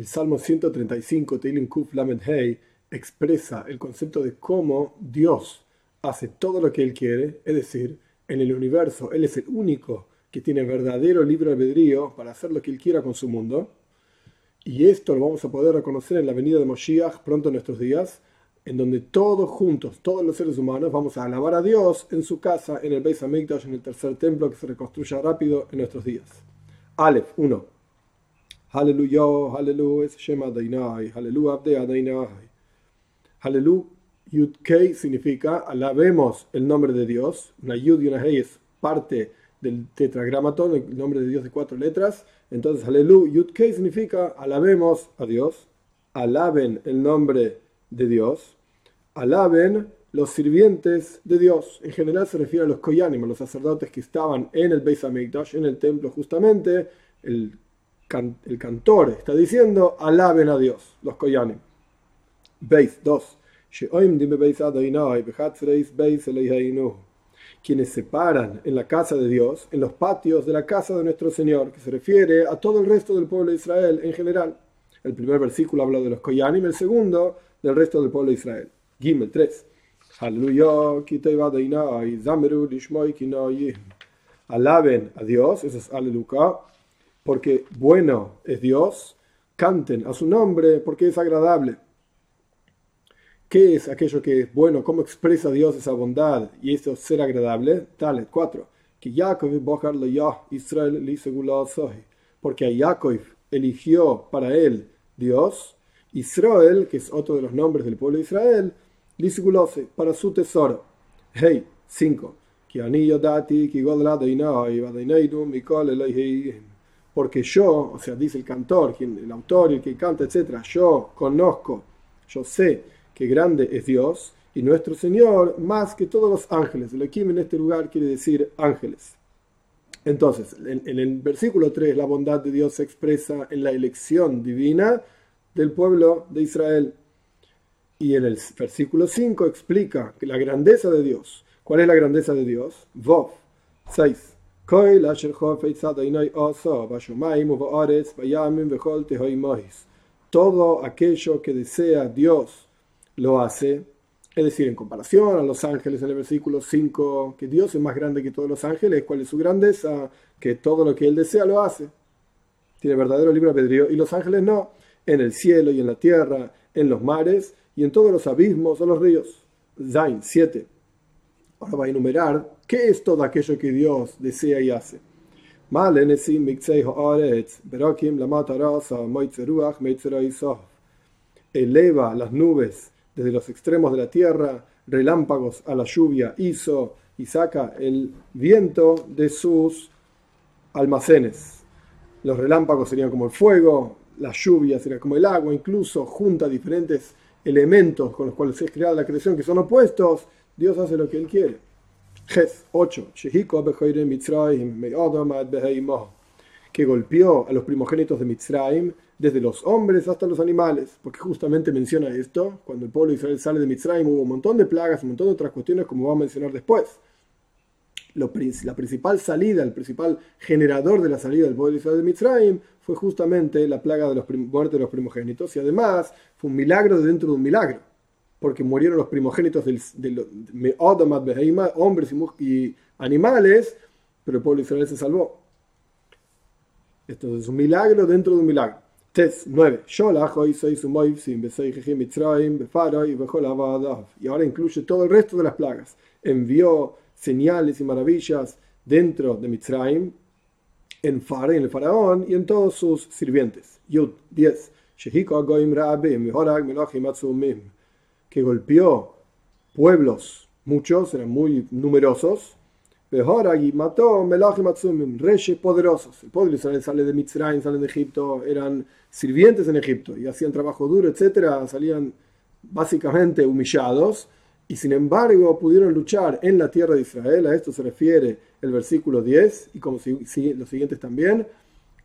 El Salmo 135, Teilim Kuf Lamed Hei, expresa el concepto de cómo Dios hace todo lo que Él quiere, es decir, en el universo Él es el único que tiene verdadero libre albedrío para hacer lo que Él quiera con su mundo. Y esto lo vamos a poder reconocer en la venida de Moshiach pronto en nuestros días, en donde todos juntos, todos los seres humanos, vamos a alabar a Dios en su casa, en el Beis Hamikdash, en el tercer templo que se reconstruya rápido en nuestros días. Aleph 1. Aleluya, aleluya, es Shema Dainai, aleluya, Abde Adainai. Aleluya, Yud Kei significa alabemos el nombre de Dios. Una Yud y una Hei es parte del tetragramatón, el nombre de Dios de cuatro letras. Entonces, aleluya, Yud Kei significa alabemos a Dios. Alaben el nombre de Dios. Alaben los sirvientes de Dios. En general se refiere a los koyanim, a los sacerdotes que estaban en el Beis Hamikdash, en el templo justamente. El, el cantor está diciendo, alaben a Dios, los koyanim. Beis 2. Quienes se paran en la casa de Dios, en los patios de la casa de nuestro Señor, que se refiere a todo el resto del pueblo de Israel en general. El primer versículo habla de los koyanim, el segundo del resto del pueblo de Israel. Gimel 3. Alaben a Dios, eso es aleluya, porque bueno es Dios, canten a su nombre porque es agradable. ¿Qué es aquello que es bueno? ¿Cómo expresa Dios esa bondad y eso ser agradable? Tal, 4. Que Yaakov Israel porque a Yaakov eligió para él Dios, Israel, que es otro de los nombres del pueblo de Israel, para su tesoro. Hey, 5. Porque yo, o sea, dice el cantor, el autor, el que canta, etc., yo conozco, yo sé que grande es Dios y nuestro Señor más que todos los ángeles. El Ekim en este lugar quiere decir ángeles. Entonces, en, en, el versículo 3, la bondad de Dios se expresa en la elección divina del pueblo de Israel. Y en el versículo 5 explica que la grandeza de Dios. ¿Cuál es la grandeza de Dios? Vov 6. Todo aquello que desea Dios lo hace. Es decir, en comparación a los ángeles en el versículo 5, que Dios es más grande que todos los ángeles, ¿cuál es su grandeza? Que todo lo que Él desea lo hace. Tiene verdadero libre albedrío y los ángeles no. En el cielo y en la tierra, en los mares y en todos los abismos o los ríos. Zain 7. Ahora va a enumerar qué es todo aquello que Dios desea y hace. Eleva las nubes desde los extremos de la tierra, relámpagos a la lluvia hizo y saca el viento de sus almacenes. Los relámpagos serían como el fuego, la lluvia sería como el agua, incluso junta diferentes elementos con los cuales es creada la creación que son opuestos, Dios hace lo que Él quiere. Ges 8. Que golpeó a los primogénitos de Mitzrayim desde los hombres hasta los animales, porque justamente menciona esto, cuando el pueblo de Israel sale de Mitzrayim hubo un montón de plagas, un montón de otras cuestiones como va a mencionar después. La principal salida, el principal generador de la salida del pueblo de Israel de Mitzrayim fue justamente la plaga de los muerte de los primogénitos y además fue un milagro dentro de un milagro, porque murieron los primogénitos de los hombres y animales, pero el pueblo Israel se salvó. Esto es un milagro dentro de un milagro. Tes 9. Y ahora incluye todo el resto de las plagas. Envió señales y maravillas dentro de Mitzrayim, en Faraón, en el faraón y en todos sus sirvientes. Yud 10. Que golpeó pueblos, muchos, eran muy numerosos, y mató reyes poderosos. El pueblo de Israel sale de Mitzrayim, salen de Egipto, eran sirvientes en Egipto y hacían trabajo duro, etcétera, salían básicamente humillados y sin embargo pudieron luchar en la tierra de Israel, a esto se refiere el versículo 10 y como si, los siguientes también,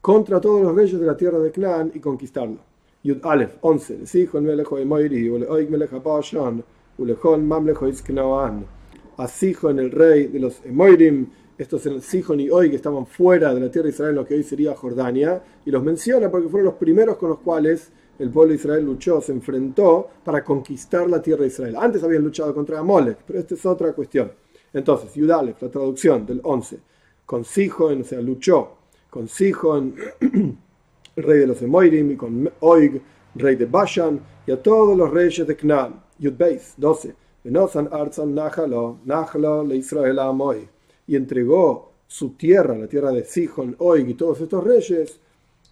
contra todos los reyes de la tierra de Clan y conquistarlo. Yud Aleph 11. Asijo en el rey de los Emoirim estos eran Sihon y hoy que estaban fuera de la tierra de Israel, lo que hoy sería Jordania, y los menciona porque fueron los primeros con los cuales el pueblo de Israel luchó, se enfrentó para conquistar la tierra de Israel. Antes habían luchado contra Amolek, pero esta es otra cuestión. Entonces, Yudalef, la traducción del 11, con Sihon, o sea, luchó con Sihon, rey de los Emoirim, y con Oig, rey de Bashan, y a todos los reyes de Canaán. Yudbeis, 12. le Israel. Y entregó su tierra, la tierra de Sihon, Oig y todos estos reyes,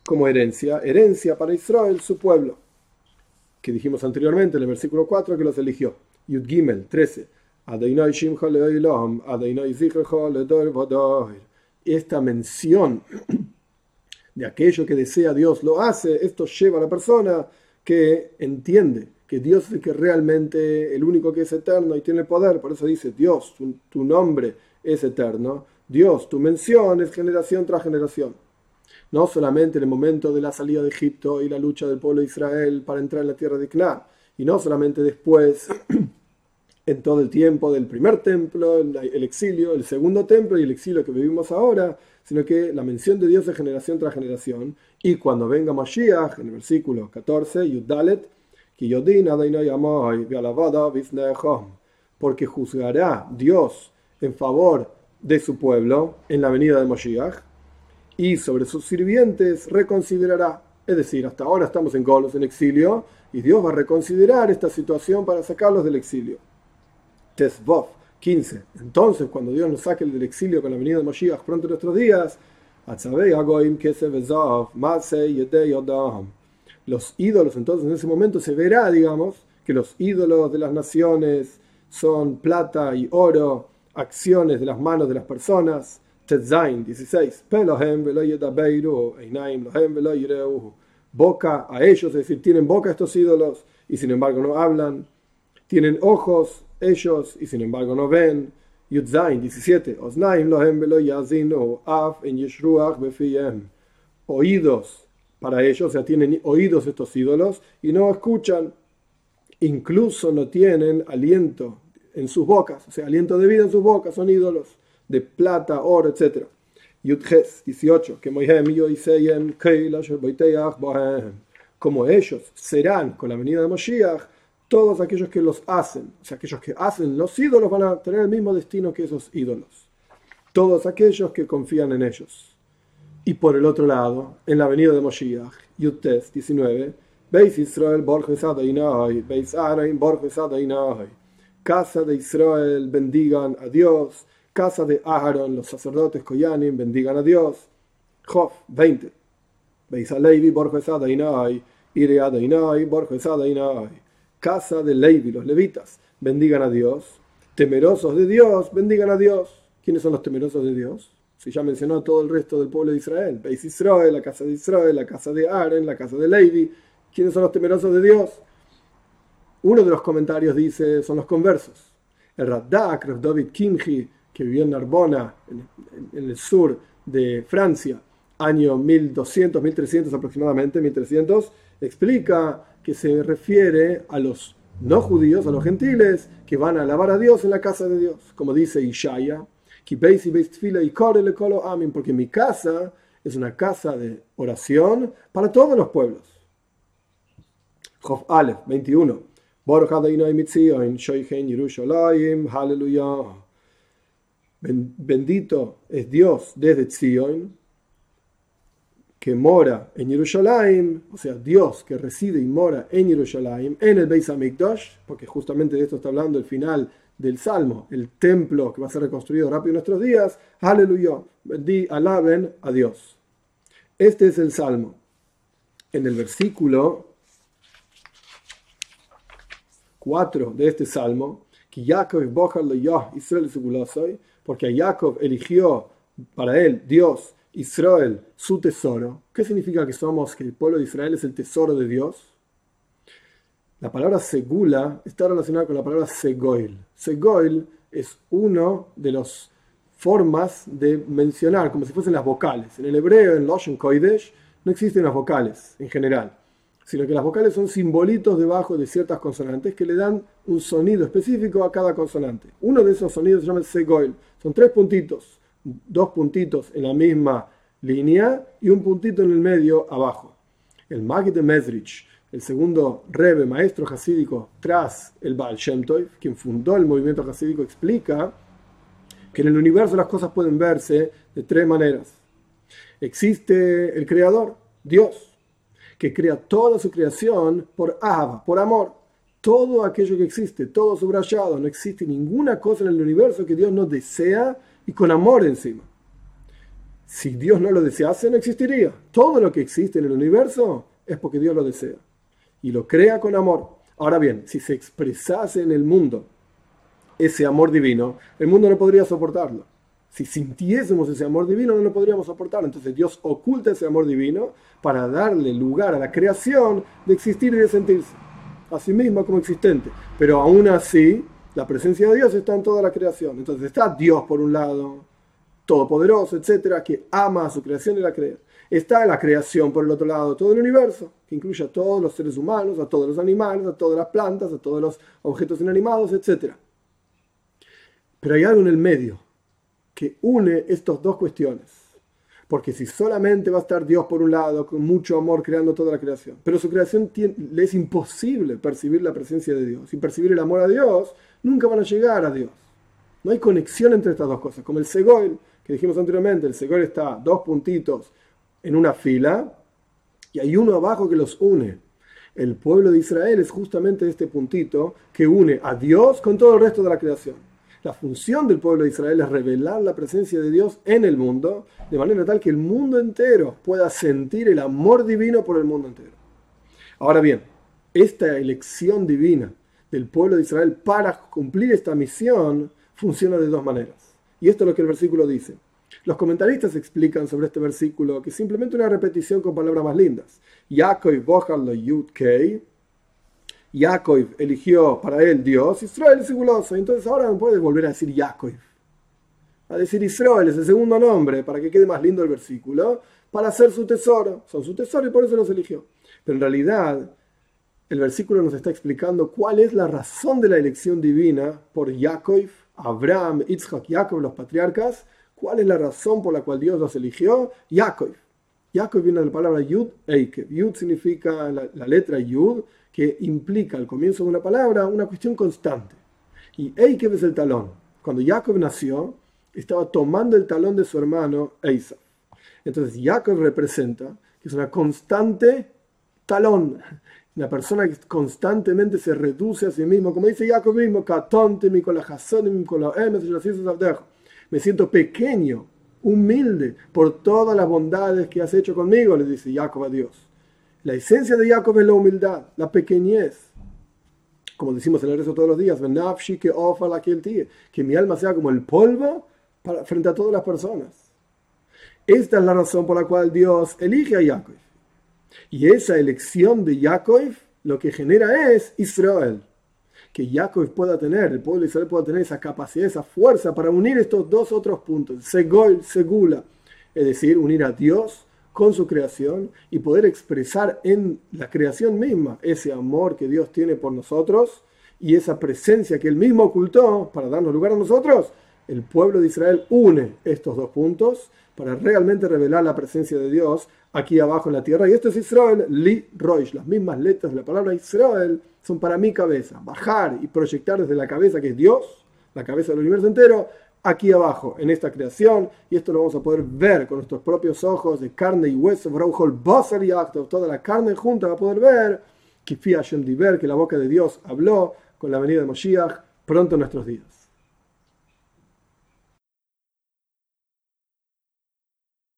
como herencia, herencia para Israel, su pueblo. Que dijimos anteriormente en el versículo 4 que los eligió. Yud Gimel, 13. Esta mención de aquello que desea Dios lo hace, esto lleva a la persona que entiende que Dios es el que realmente, el único que es eterno y tiene poder, por eso dice Dios, tu, nombre es eterno, Dios, tu mención es generación tras generación. No solamente en el momento de la salida de Egipto y la lucha del pueblo de Israel para entrar en la tierra de Canaán, y no solamente después, en todo el tiempo del primer templo, el exilio, el segundo templo y el exilio que vivimos ahora, sino que la mención de Dios es generación tras generación. Y cuando venga Mashiach, en el versículo 14, Yudalet, porque juzgará Dios en favor de su pueblo en la venida de Mashiach y sobre sus sirvientes reconsiderará. Es decir, hasta ahora estamos en Golos, en exilio, y Dios va a reconsiderar esta situación para sacarlos del exilio. Tesvov 15. Entonces, cuando Dios nos saque del exilio con la venida de Mashiach pronto en nuestros días, los ídolos, entonces en ese momento se verá, digamos, que los ídolos de las naciones son plata y oro, acciones de las manos de las personas. Tetzain 16. Boca a ellos, es decir, tienen boca estos ídolos y sin embargo no hablan. Tienen ojos ellos y sin embargo no ven. Yudzain 17. Oídos para ellos, o sea, tienen oídos estos ídolos y no escuchan. Incluso no tienen aliento en sus bocas, o sea, aliento de vida en sus bocas, son ídolos de plata, oro, etc. Yudges 18. Como ellos serán con la venida de Moshiach todos aquellos que los hacen, o sea, aquellos que hacen los ídolos van a tener el mismo destino que esos ídolos. Todos aquellos que confían en ellos. Y por el otro lado, en la venida de Moshiach, Yutes 19, Beis Israel Borges Adainai, Beis Arain Borges Adainai. Casa de Israel, bendigan a Dios. Casa de Aharon, los sacerdotes Koyanim, bendigan a Dios. Jof 20. Beis Alevi Borges Adainai, Ire Adainai, Borges Adainai casa de Levi, los levitas, bendigan a Dios. Temerosos de Dios, bendigan a Dios. ¿Quiénes son los temerosos de Dios? Si ya mencionó todo el resto del pueblo de Israel. Beis Israel, la casa de Israel, la casa de Aren, la casa de Levi. ¿Quiénes son los temerosos de Dios? Uno de los comentarios dice, son los conversos. El Radak, David Kinji, que vivió en Narbona, en, el sur de Francia, año 1200, 1300 aproximadamente, 1300, explica que se refiere a los no judíos, a los gentiles, que van a alabar a Dios en la casa de Dios, como dice Ishaya, porque mi casa es una casa de oración para todos los pueblos. Jof Aleph 21. Bendito es Dios desde Zion que mora en Jerusalén, o sea, Dios que reside y mora en Jerusalén, en el Beis Hamikdash, porque justamente de esto está hablando el final del Salmo, el templo que va a ser reconstruido rápido en nuestros días, aleluya, bendí, alaben a Dios. Este es el Salmo. En el versículo 4 de este Salmo, que Jacob Israel porque a Jacob eligió para él Dios Israel, su tesoro. ¿Qué significa que somos, que el pueblo de Israel es el tesoro de Dios? La palabra segula está relacionada con la palabra segoil. Segoil es uno de las formas de mencionar, como si fuesen las vocales. En el hebreo, en Loshen Koidesh, no existen las vocales en general, sino que las vocales son simbolitos debajo de ciertas consonantes que le dan un sonido específico a cada consonante. Uno de esos sonidos se llama segoil. Son tres puntitos dos puntitos en la misma línea y un puntito en el medio abajo. El Magid de Mesrich, el segundo rebe, maestro hasídico tras el Baal Shem Tov, quien fundó el movimiento hasídico, explica que en el universo las cosas pueden verse de tres maneras. Existe el creador, Dios, que crea toda su creación por Ahava, por amor. Todo aquello que existe, todo subrayado, no existe ninguna cosa en el universo que Dios no desea y con amor encima. Si Dios no lo desease, no existiría. Todo lo que existe en el universo es porque Dios lo desea. Y lo crea con amor. Ahora bien, si se expresase en el mundo ese amor divino, el mundo no podría soportarlo. Si sintiésemos ese amor divino, no lo podríamos soportar. Entonces Dios oculta ese amor divino para darle lugar a la creación de existir y de sentirse. A sí misma como existente. Pero aún así, la presencia de Dios está en toda la creación. Entonces está Dios por un lado, todopoderoso, etcétera, que ama a su creación y la crea. Está la creación por el otro lado, todo el universo, que incluye a todos los seres humanos, a todos los animales, a todas las plantas, a todos los objetos inanimados, etcétera. Pero hay algo en el medio que une estas dos cuestiones. Porque si solamente va a estar Dios por un lado, con mucho amor creando toda la creación, pero su creación le es imposible percibir la presencia de Dios y percibir el amor a Dios, nunca van a llegar a Dios. No hay conexión entre estas dos cosas. Como el Segoil, que dijimos anteriormente, el Segoil está dos puntitos en una fila y hay uno abajo que los une. El pueblo de Israel es justamente este puntito que une a Dios con todo el resto de la creación. La función del pueblo de Israel es revelar la presencia de Dios en el mundo, de manera tal que el mundo entero pueda sentir el amor divino por el mundo entero. Ahora bien, esta elección divina del pueblo de Israel para cumplir esta misión funciona de dos maneras. Y esto es lo que el versículo dice. Los comentaristas explican sobre este versículo que simplemente una repetición con palabras más lindas. Yaakov lo Yud Yaakov eligió para él Dios, Israel es siguloso. Entonces ahora no puede volver a decir Yaakov. A decir Israel es el segundo nombre para que quede más lindo el versículo, para ser su tesoro. Son su tesoro y por eso los eligió. Pero en realidad el versículo nos está explicando cuál es la razón de la elección divina por Yaakov, Abraham, Isaac, Jacob, los patriarcas. ¿Cuál es la razón por la cual Dios los eligió? Yaakov. Yaakov viene de la palabra Yud Eikev. Yud significa la, la letra Yud que implica al comienzo de una palabra una cuestión constante. Y Eikev es el talón. Cuando Jacob nació, estaba tomando el talón de su hermano Eisa. Entonces Jacob representa que es una constante talón, una persona que constantemente se reduce a sí mismo, como dice Jacob mismo, me siento pequeño, humilde por todas las bondades que has hecho conmigo, le dice Jacob a Dios. La esencia de Jacob es la humildad, la pequeñez. Como decimos en el rezo todos los días, que mi alma sea como el polvo frente a todas las personas. Esta es la razón por la cual Dios elige a Jacob. Y esa elección de Jacob lo que genera es Israel. Que Jacob pueda tener, el pueblo de Israel pueda tener esa capacidad, esa fuerza para unir estos dos otros puntos, Segol, Segula. Es decir, unir a Dios con su creación y poder expresar en la creación misma ese amor que Dios tiene por nosotros y esa presencia que él mismo ocultó para darnos lugar a nosotros, el pueblo de Israel une estos dos puntos para realmente revelar la presencia de Dios aquí abajo en la tierra. Y esto es Israel, Li Roish. Las mismas letras de la palabra Israel son para mi cabeza. Bajar y proyectar desde la cabeza que es Dios, la cabeza del universo entero, aquí abajo, en esta creación, y esto lo vamos a poder ver con nuestros propios ojos de carne y hueso, y acto, toda la carne junta va a poder ver que que la boca de Dios habló con la venida de Moshiach pronto en nuestros días.